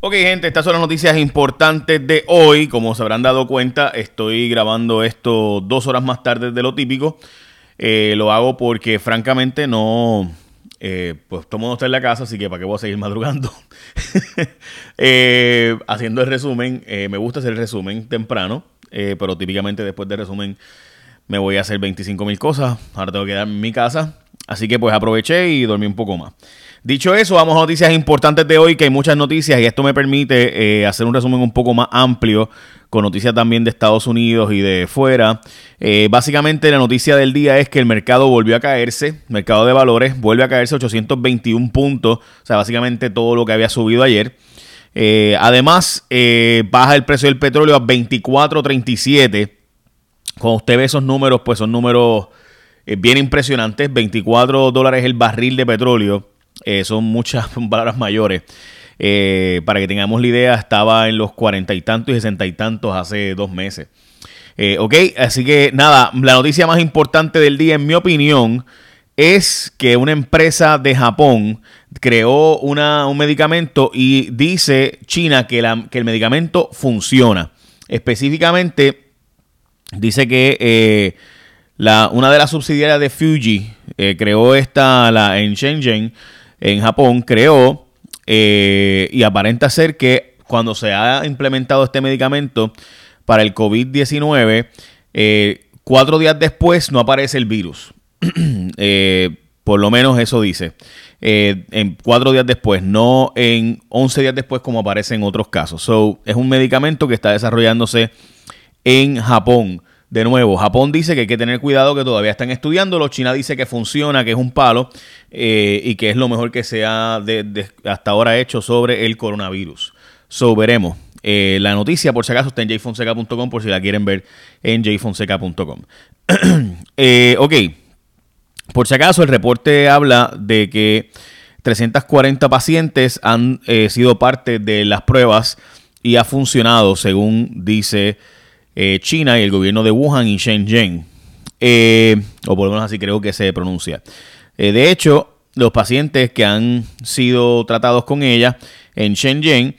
Ok, gente, estas son las noticias importantes de hoy. Como se habrán dado cuenta, estoy grabando esto dos horas más tarde de lo típico. Eh, lo hago porque, francamente, no. Eh, pues todo mundo está en la casa, así que ¿para qué voy a seguir madrugando? Eh, haciendo el resumen, me gusta hacer el resumen temprano, pero típicamente después del resumen me voy a hacer 25 mil cosas. Ahora tengo que quedarme en mi casa, así que pues aproveché y dormí un poco más. Dicho eso, vamos a noticias importantes de hoy, que hay muchas noticias y esto me permite eh, hacer un resumen un poco más amplio con noticias también de Estados Unidos y de fuera. Eh, básicamente la noticia del día es que el mercado volvió a caerse, mercado de valores vuelve a caerse 821 puntos, o sea, básicamente todo lo que había subido ayer. Eh, además, baja el precio del petróleo a 24.37. Cuando usted ve esos números, pues son números bien impresionantes. 24 dólares el barril de petróleo. Eh, son muchas palabras mayores. Eh, para que tengamos la idea, estaba en los cuarenta y tantos y sesenta y tantos hace dos meses. Eh, ok, así que nada, la noticia más importante del día, en mi opinión, es que una empresa de Japón creó una, un medicamento y dice China que, que, el medicamento funciona. Específicamente, dice que la, una de las subsidiarias de Fuji creó esta la, en Shenzhen en Japón creó eh, y aparenta ser que cuando se ha implementado este medicamento para el COVID-19, eh, cuatro días después no aparece el virus. Eh, por lo menos eso dice. en cuatro días después, no en 11 días después como aparece en otros casos. So, es un medicamento que está desarrollándose en Japón. De nuevo, Japón dice que hay que tener cuidado, que todavía están estudiándolo. China dice que funciona, que es un palo eh, y que es lo mejor que se ha hasta ahora hecho sobre el coronavirus. So, veremos. Eh, la noticia, por si acaso, está en jfonseca.com, por si la quieren ver en jfonseca.com. eh, ok. Por si acaso, el reporte habla de que 340 pacientes han sido parte de las pruebas y ha funcionado, según dice eh, China y el gobierno de Wuhan y Shenzhen. Eh, o por lo menos así creo que se pronuncia. Eh, de hecho, los pacientes que han sido tratados con ella en Shenzhen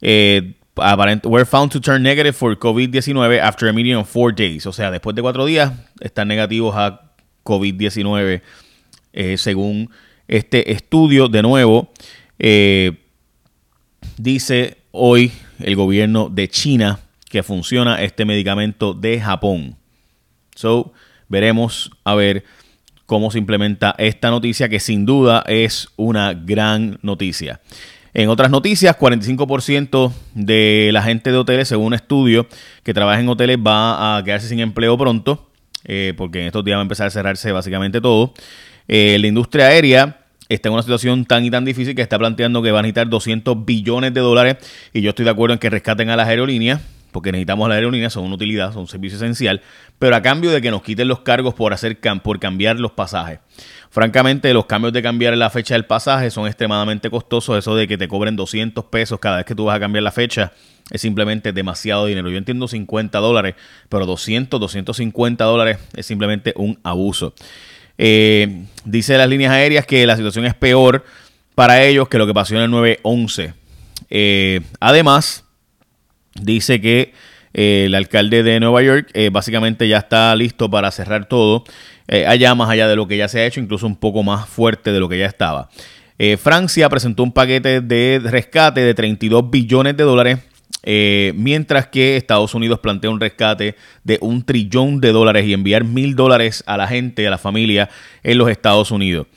were found to turn negative for COVID-19 after a meeting of four days. O sea, después de cuatro días están negativos a COVID-19 según este estudio. De nuevo, dice hoy el gobierno de China que funciona este medicamento de Japón. So, veremos a ver cómo se implementa esta noticia que sin duda es una gran noticia. En otras noticias, 45% de la gente de hoteles, según un estudio que trabaja en hoteles, va a quedarse sin empleo pronto, eh, porque en estos días va a empezar a cerrarse básicamente todo. Eh, la industria aérea está en una situación tan y tan difícil que está planteando que va a necesitar 200 billones de dólares y yo estoy de acuerdo en que rescaten a las aerolíneas porque necesitamos la aerolínea, son una utilidad, son un servicio esencial, pero a cambio de que nos quiten los cargos por, hacer, por cambiar los pasajes. Francamente, los cambios de cambiar la fecha del pasaje son extremadamente costosos. Eso de que te cobren 200 pesos cada vez que tú vas a cambiar la fecha es simplemente demasiado dinero. Yo entiendo 50 dólares, pero 200, 250 dólares es simplemente un abuso. Eh, dice las líneas aéreas que la situación es peor para ellos que lo que pasó en el 911. Eh, además, dice que eh, el alcalde de Nueva York eh, básicamente ya está listo para cerrar todo, eh, allá más allá de lo que ya se ha hecho, incluso un poco más fuerte de lo que ya estaba. Francia presentó un paquete de rescate de 32 billones de dólares, mientras que Estados Unidos plantea un rescate de un trillón de dólares y enviar mil dólares a la gente, a la familia en los Estados Unidos.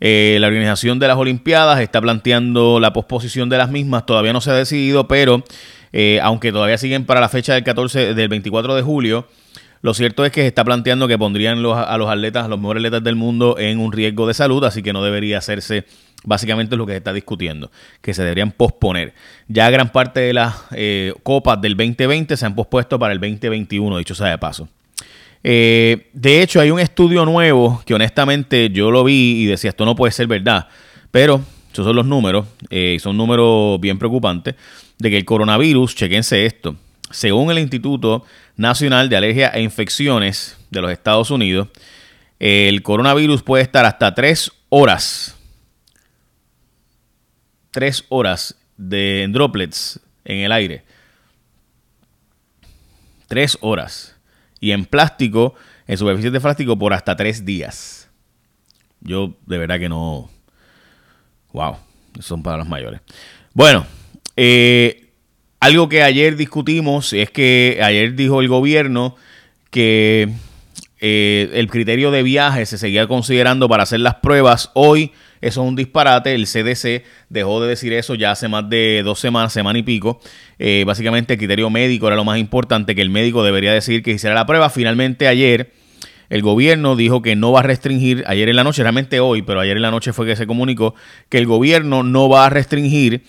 la organización de las Olimpiadas está planteando la posposición de las mismas, todavía no se ha decidido, pero eh, aunque todavía siguen para la fecha del 14, del 24 de julio. Lo cierto es que se está planteando que pondrían a los atletas, a los mejores atletas del mundo, en un riesgo de salud, así que no debería hacerse. Básicamente lo que se está discutiendo, que se deberían posponer. Ya gran parte de las eh, copas del 2020 se han pospuesto para el 2021, dicho sea de paso. Eh, de hecho, hay un estudio nuevo que honestamente yo lo vi y decía, esto no puede ser verdad, pero esos son los números, son números bien preocupantes de que el coronavirus, chequense esto, según el Instituto Nacional de Alergia e Infecciones de los Estados Unidos, el coronavirus puede estar hasta tres horas, tres horas de droplets en el aire. Tres horas. Y en plástico, en superficies de plástico, por hasta tres días. Yo de verdad que no. Wow, son para los mayores. Bueno, eh, algo que ayer discutimos es que ayer dijo el gobierno que eh, el criterio de viaje se seguía considerando para hacer las pruebas. Hoy eso es un disparate. El CDC dejó de decir eso ya hace más de dos semanas, semana y pico. Eh, básicamente el criterio médico era lo más importante, que el médico debería decir que hiciera la prueba. Finalmente ayer el gobierno dijo que no va a restringir, ayer en la noche, realmente hoy, pero ayer en la noche fue que se comunicó que el gobierno no va a restringir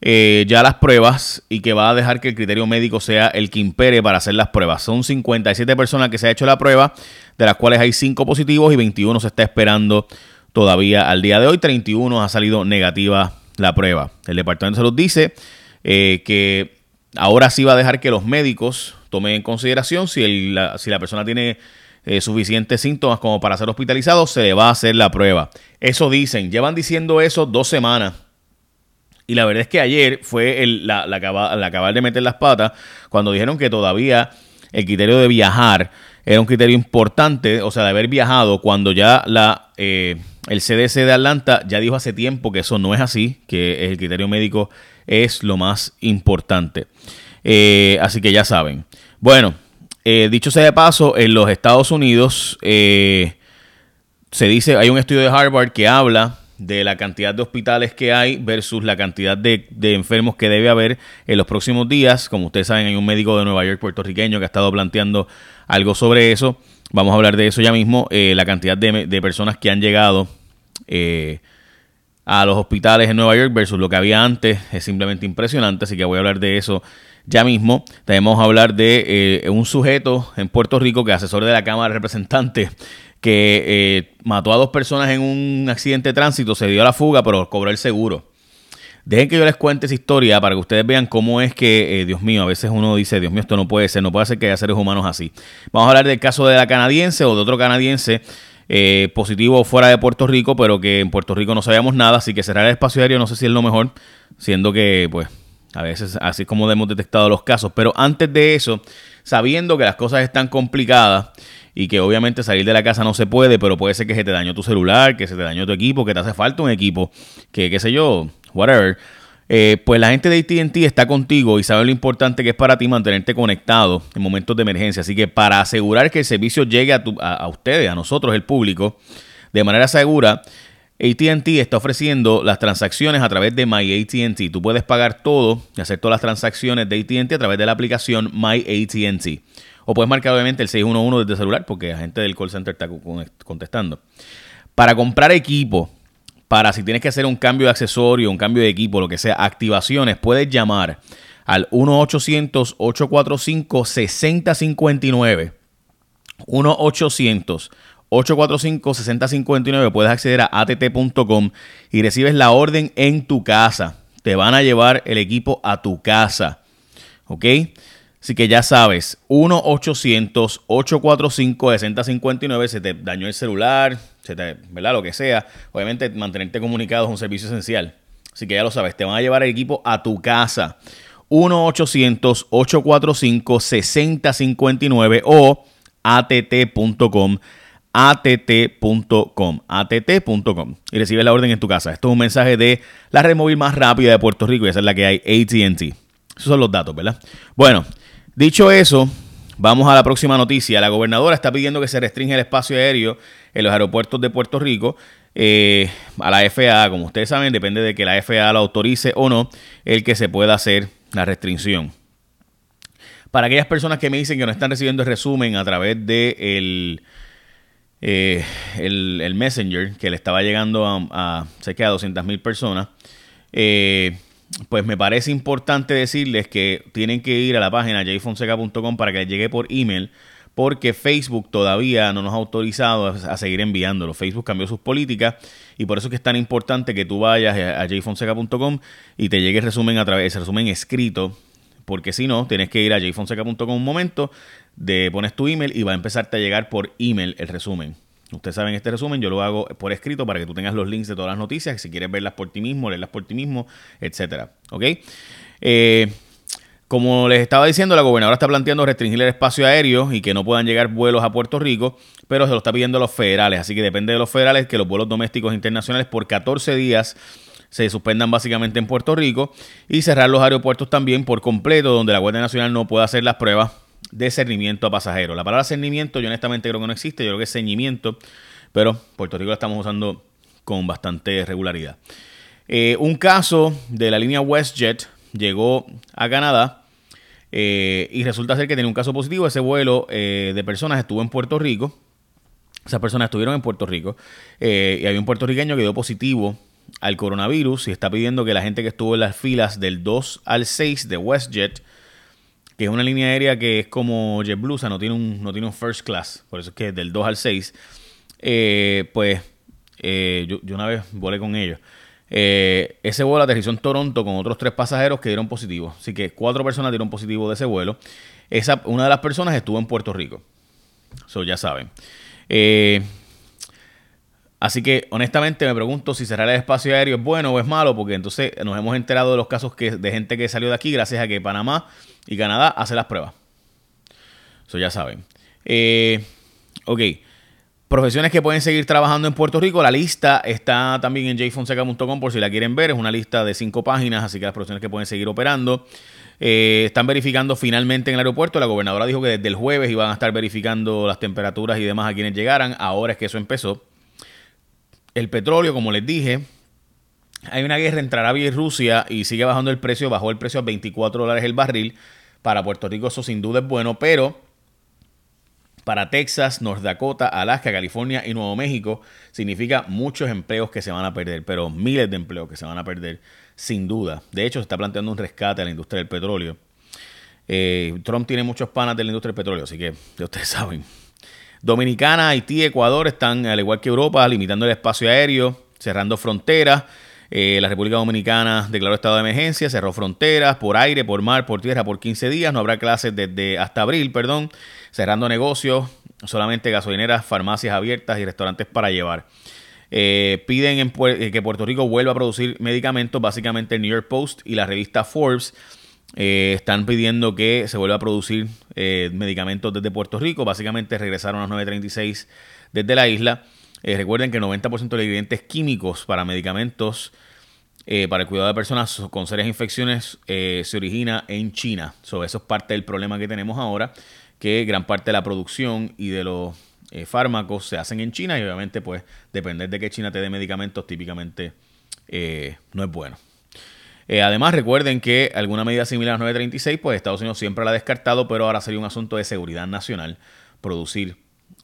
eh, ya las pruebas y que va a dejar que el criterio médico sea el que impere para hacer las pruebas. Son 57 personas que se ha hecho la prueba, de las cuales hay 5 positivos y 21 se está esperando todavía al día de hoy. 31 ha salido negativa la prueba. El Departamento de Salud dice eh, que ahora sí va a dejar que los médicos tomen en consideración si, la, si la persona tiene eh, suficientes síntomas como para ser hospitalizado, se le va a hacer la prueba. Eso dicen, llevan diciendo eso dos semanas. Y la verdad es que ayer fue el, la, la, acabar de meter las patas cuando dijeron que todavía el criterio de viajar era un criterio importante, o sea, de haber viajado cuando ya la... Eh, el CDC de Atlanta ya dijo hace tiempo que eso no es así, que el criterio médico es lo más importante. Eh, así que ya saben. Bueno, eh, dicho sea de paso, en los Estados Unidos eh, se dice, hay un estudio de Harvard que habla de la cantidad de hospitales que hay versus la cantidad de, enfermos que debe haber en los próximos días. Como ustedes saben, hay un médico de Nueva York puertorriqueño que ha estado planteando algo sobre eso. Vamos a hablar de eso ya mismo. Eh, la cantidad de, personas que han llegado a los hospitales en Nueva York versus lo que había antes es simplemente impresionante. Así que voy a hablar de eso ya mismo. Vamos a hablar de eh, un sujeto en Puerto Rico que es asesor de la Cámara de Representantes que mató a dos personas en un accidente de tránsito, se dio a la fuga, pero cobró el seguro. Dejen que yo les cuente esa historia para que ustedes vean cómo es que, eh, Dios mío, a veces uno dice, Dios mío, esto no puede ser, no puede ser que haya seres humanos así. Vamos a hablar del caso de la canadiense o de otro canadiense eh, positivo fuera de Puerto Rico, pero que en Puerto Rico no sabíamos nada, así que cerrar el espacio aéreo no sé si es lo mejor, siendo que, pues, a veces así como hemos detectado los casos. Pero antes de eso, sabiendo que las cosas están complicadas y que obviamente salir de la casa no se puede, pero puede ser que se te dañó tu celular, que se te dañó tu equipo, que te hace falta un equipo, que qué sé yo, whatever. Eh, pues la gente de ATT está contigo y sabe lo importante que es para ti mantenerte conectado en momentos de emergencia. Así que para asegurar que el servicio llegue a, a, ustedes, a nosotros, el público, de manera segura, ATT está ofreciendo las transacciones a través de MyATT. Tú puedes pagar todo y hacer todas las transacciones de ATT a través de la aplicación MyATT. O puedes marcar obviamente el 611 desde celular porque la gente del call center está contestando. Para comprar equipo, para si tienes que hacer un cambio de accesorio, un cambio de equipo, lo que sea, activaciones, puedes llamar al 1-800-845-6059. 1-800-845-6059. Puedes acceder a att.com y recibes la orden en tu casa. Te van a llevar el equipo a tu casa. ¿Ok? Así que ya sabes, 1-800-845-6059, se te dañó el celular, se te, ¿verdad? Lo que sea. Obviamente mantenerte comunicado es un servicio esencial. Así que ya lo sabes, te van a llevar el equipo a tu casa. 1-800-845-6059 o att.com att.com, att.com y recibes la orden en tu casa. Esto es un mensaje de la red móvil más rápida de Puerto Rico y esa es la que hay, AT&T. Esos son los datos, ¿verdad? Bueno, Dicho eso, vamos a la próxima noticia. La gobernadora está pidiendo que se restringe el espacio aéreo en los aeropuertos de Puerto Rico. Eh, a la FAA, como ustedes saben, depende de que la FAA lo autorice o no, el que se pueda hacer la restricción. Para aquellas personas que me dicen que no están recibiendo el resumen a través de el, eh, el, Messenger, que le estaba llegando a, a cerca de 200 mil personas, eh, pues me parece importante decirles que tienen que ir a la página jfonseca.com para que les llegue por email, porque Facebook todavía no nos ha autorizado a seguir enviándolo. Facebook cambió sus políticas y por eso es que es tan importante que tú vayas a jfonseca.com y te llegue el resumen a través, ese resumen escrito, porque si no, tienes que ir a jfonseca.com un momento, de, pones tu email y va a empezarte a llegar por email el resumen. Ustedes saben este resumen, yo lo hago por escrito para que tú tengas los links de todas las noticias, si quieres verlas por ti mismo, leerlas por ti mismo, etcétera. ¿Ok? Eh, como les estaba diciendo, la gobernadora está planteando restringir el espacio aéreo y que no puedan llegar vuelos a Puerto Rico, pero se lo está pidiendo a los federales. Así que depende de los federales que los vuelos domésticos internacionales por 14 días se suspendan básicamente en Puerto Rico y cerrar los aeropuertos también por completo, donde la Guardia Nacional no pueda hacer las pruebas de cernimiento a pasajeros. La palabra cernimiento yo honestamente creo que no existe, yo creo que es ceñimiento, pero Puerto Rico la estamos usando con bastante regularidad. Eh, un caso de la línea WestJet llegó a Canadá eh, y resulta ser que tenía un caso positivo. Ese vuelo eh, de personas estuvo en Puerto Rico. Esas personas estuvieron en Puerto Rico y había un puertorriqueño que dio positivo al coronavirus y está pidiendo que la gente que estuvo en las filas del 2 al 6 de WestJet, que es una línea aérea que es como JetBlue, o sea, no tiene un, no tiene un first class, por eso es que del 2 al 6, eh, pues eh, yo, una vez volé con ellos. Eh, ese vuelo aterrizó en Toronto con otros tres pasajeros que dieron positivo. Así que cuatro personas dieron positivo de ese vuelo. Esa, una de las personas estuvo en Puerto Rico. Eso ya saben. Así que honestamente me pregunto si cerrar el espacio aéreo es bueno o es malo, porque entonces nos hemos enterado de los casos que, de gente que salió de aquí gracias a que Panamá y Canadá hacen las pruebas. Eso ya saben. Eh, ok. Profesiones que pueden seguir trabajando en Puerto Rico. La lista está también en jfonseca.com por si la quieren ver. Es una lista de cinco páginas, así que las profesiones que pueden seguir operando. Eh, están verificando finalmente en el aeropuerto. La gobernadora dijo que desde el jueves iban a estar verificando las temperaturas y demás a quienes llegaran. Ahora es que eso empezó. El petróleo, como les dije, hay una guerra entre Arabia y Rusia y sigue bajando el precio, bajó el precio a 24 dólares el barril. Para Puerto Rico eso sin duda es bueno, pero para Texas, North Dakota, Alaska, California y Nuevo México significa muchos empleos que se van a perder, pero miles de empleos que se van a perder sin duda. De hecho, se está planteando un rescate a la industria del petróleo. Eh, Trump tiene muchos panas de la industria del petróleo, así que ya ustedes saben. Dominicana, Haití, Ecuador están, al igual que Europa, limitando el espacio aéreo, cerrando fronteras. Eh, la República Dominicana declaró estado de emergencia, cerró fronteras por aire, por mar, por tierra por 15 días. No habrá clases desde hasta abril, perdón. Cerrando negocios, solamente gasolineras, farmacias abiertas y restaurantes para llevar. Eh, piden en, que Puerto Rico vuelva a producir medicamentos, básicamente el New York Post y la revista Forbes eh, están pidiendo que se vuelva a producir eh, medicamentos desde Puerto Rico. Básicamente regresaron a las 9.36 desde la isla. Eh, recuerden que el 90% de los ingredientes químicos para medicamentos para el cuidado de personas con serias infecciones se origina en China. eso es parte del problema que tenemos ahora, que gran parte de la producción y de los fármacos se hacen en China y obviamente pues depender de que China te dé medicamentos típicamente no es bueno. Eh, además, recuerden que alguna medida similar a 936, pues Estados Unidos siempre la ha descartado, pero ahora sería un asunto de seguridad nacional producir.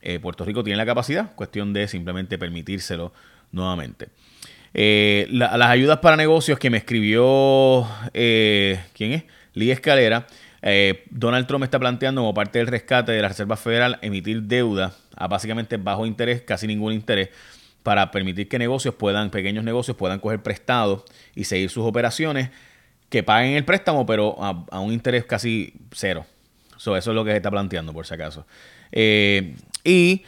Eh, Puerto Rico tiene la capacidad, cuestión de simplemente permitírselo nuevamente. Eh, las ayudas para negocios que me escribió, ¿quién es? Lee Escalera. Donald Trump está planteando como parte del rescate de la Reserva Federal emitir deuda a básicamente bajo interés, casi ningún interés, para permitir que negocios puedan, pequeños negocios puedan coger prestado y seguir sus operaciones, que paguen el préstamo, pero a, un interés casi cero. eso es lo que se está planteando, por si acaso. Eh, y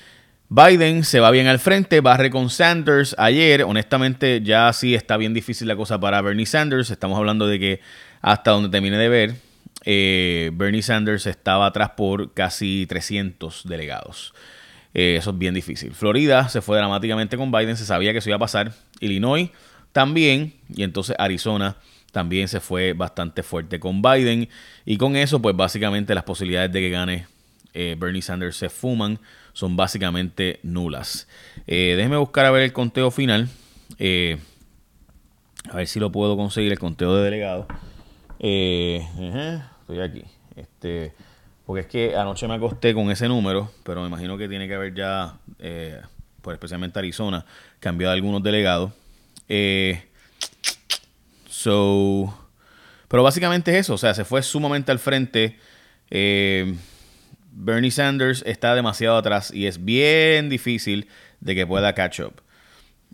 Biden se va bien al frente, barre con Sanders ayer. Honestamente, ya sí está bien difícil la cosa para Bernie Sanders. Estamos hablando de que hasta donde termine de ver, eh, Bernie Sanders estaba atrás por casi 300 delegados. Eh, eso es bien difícil. Florida se fue dramáticamente con Biden, se sabía que eso iba a pasar. Illinois también, y entonces Arizona también se fue bastante fuerte con Biden. Y con eso, pues básicamente las posibilidades de que gane eh, Bernie Sanders se fuman, son básicamente nulas. Eh, déjeme buscar a ver el conteo final. a ver si lo puedo conseguir, el conteo de delegados. estoy aquí. Este, porque es que anoche me acosté con ese número, pero me imagino que tiene que haber ya, eh, pues especialmente Arizona, cambiado algunos delegados. Eh, so, pero básicamente es eso, o sea, se fue sumamente al frente. Eh, Bernie Sanders está demasiado atrás y es bien difícil de que pueda catch up.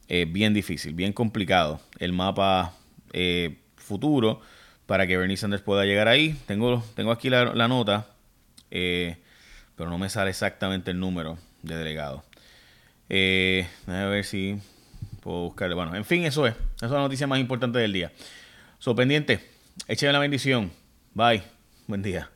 bien difícil, bien complicado el mapa futuro para que Bernie Sanders pueda llegar ahí. Tengo, tengo aquí la, la nota eh, pero no me sale exactamente el número de delegados. Eh, a ver si puedo buscarle. Bueno, en fin, eso es. Esa es la noticia más importante del día. So, pendiente. Écheme la bendición. Bye. Buen día.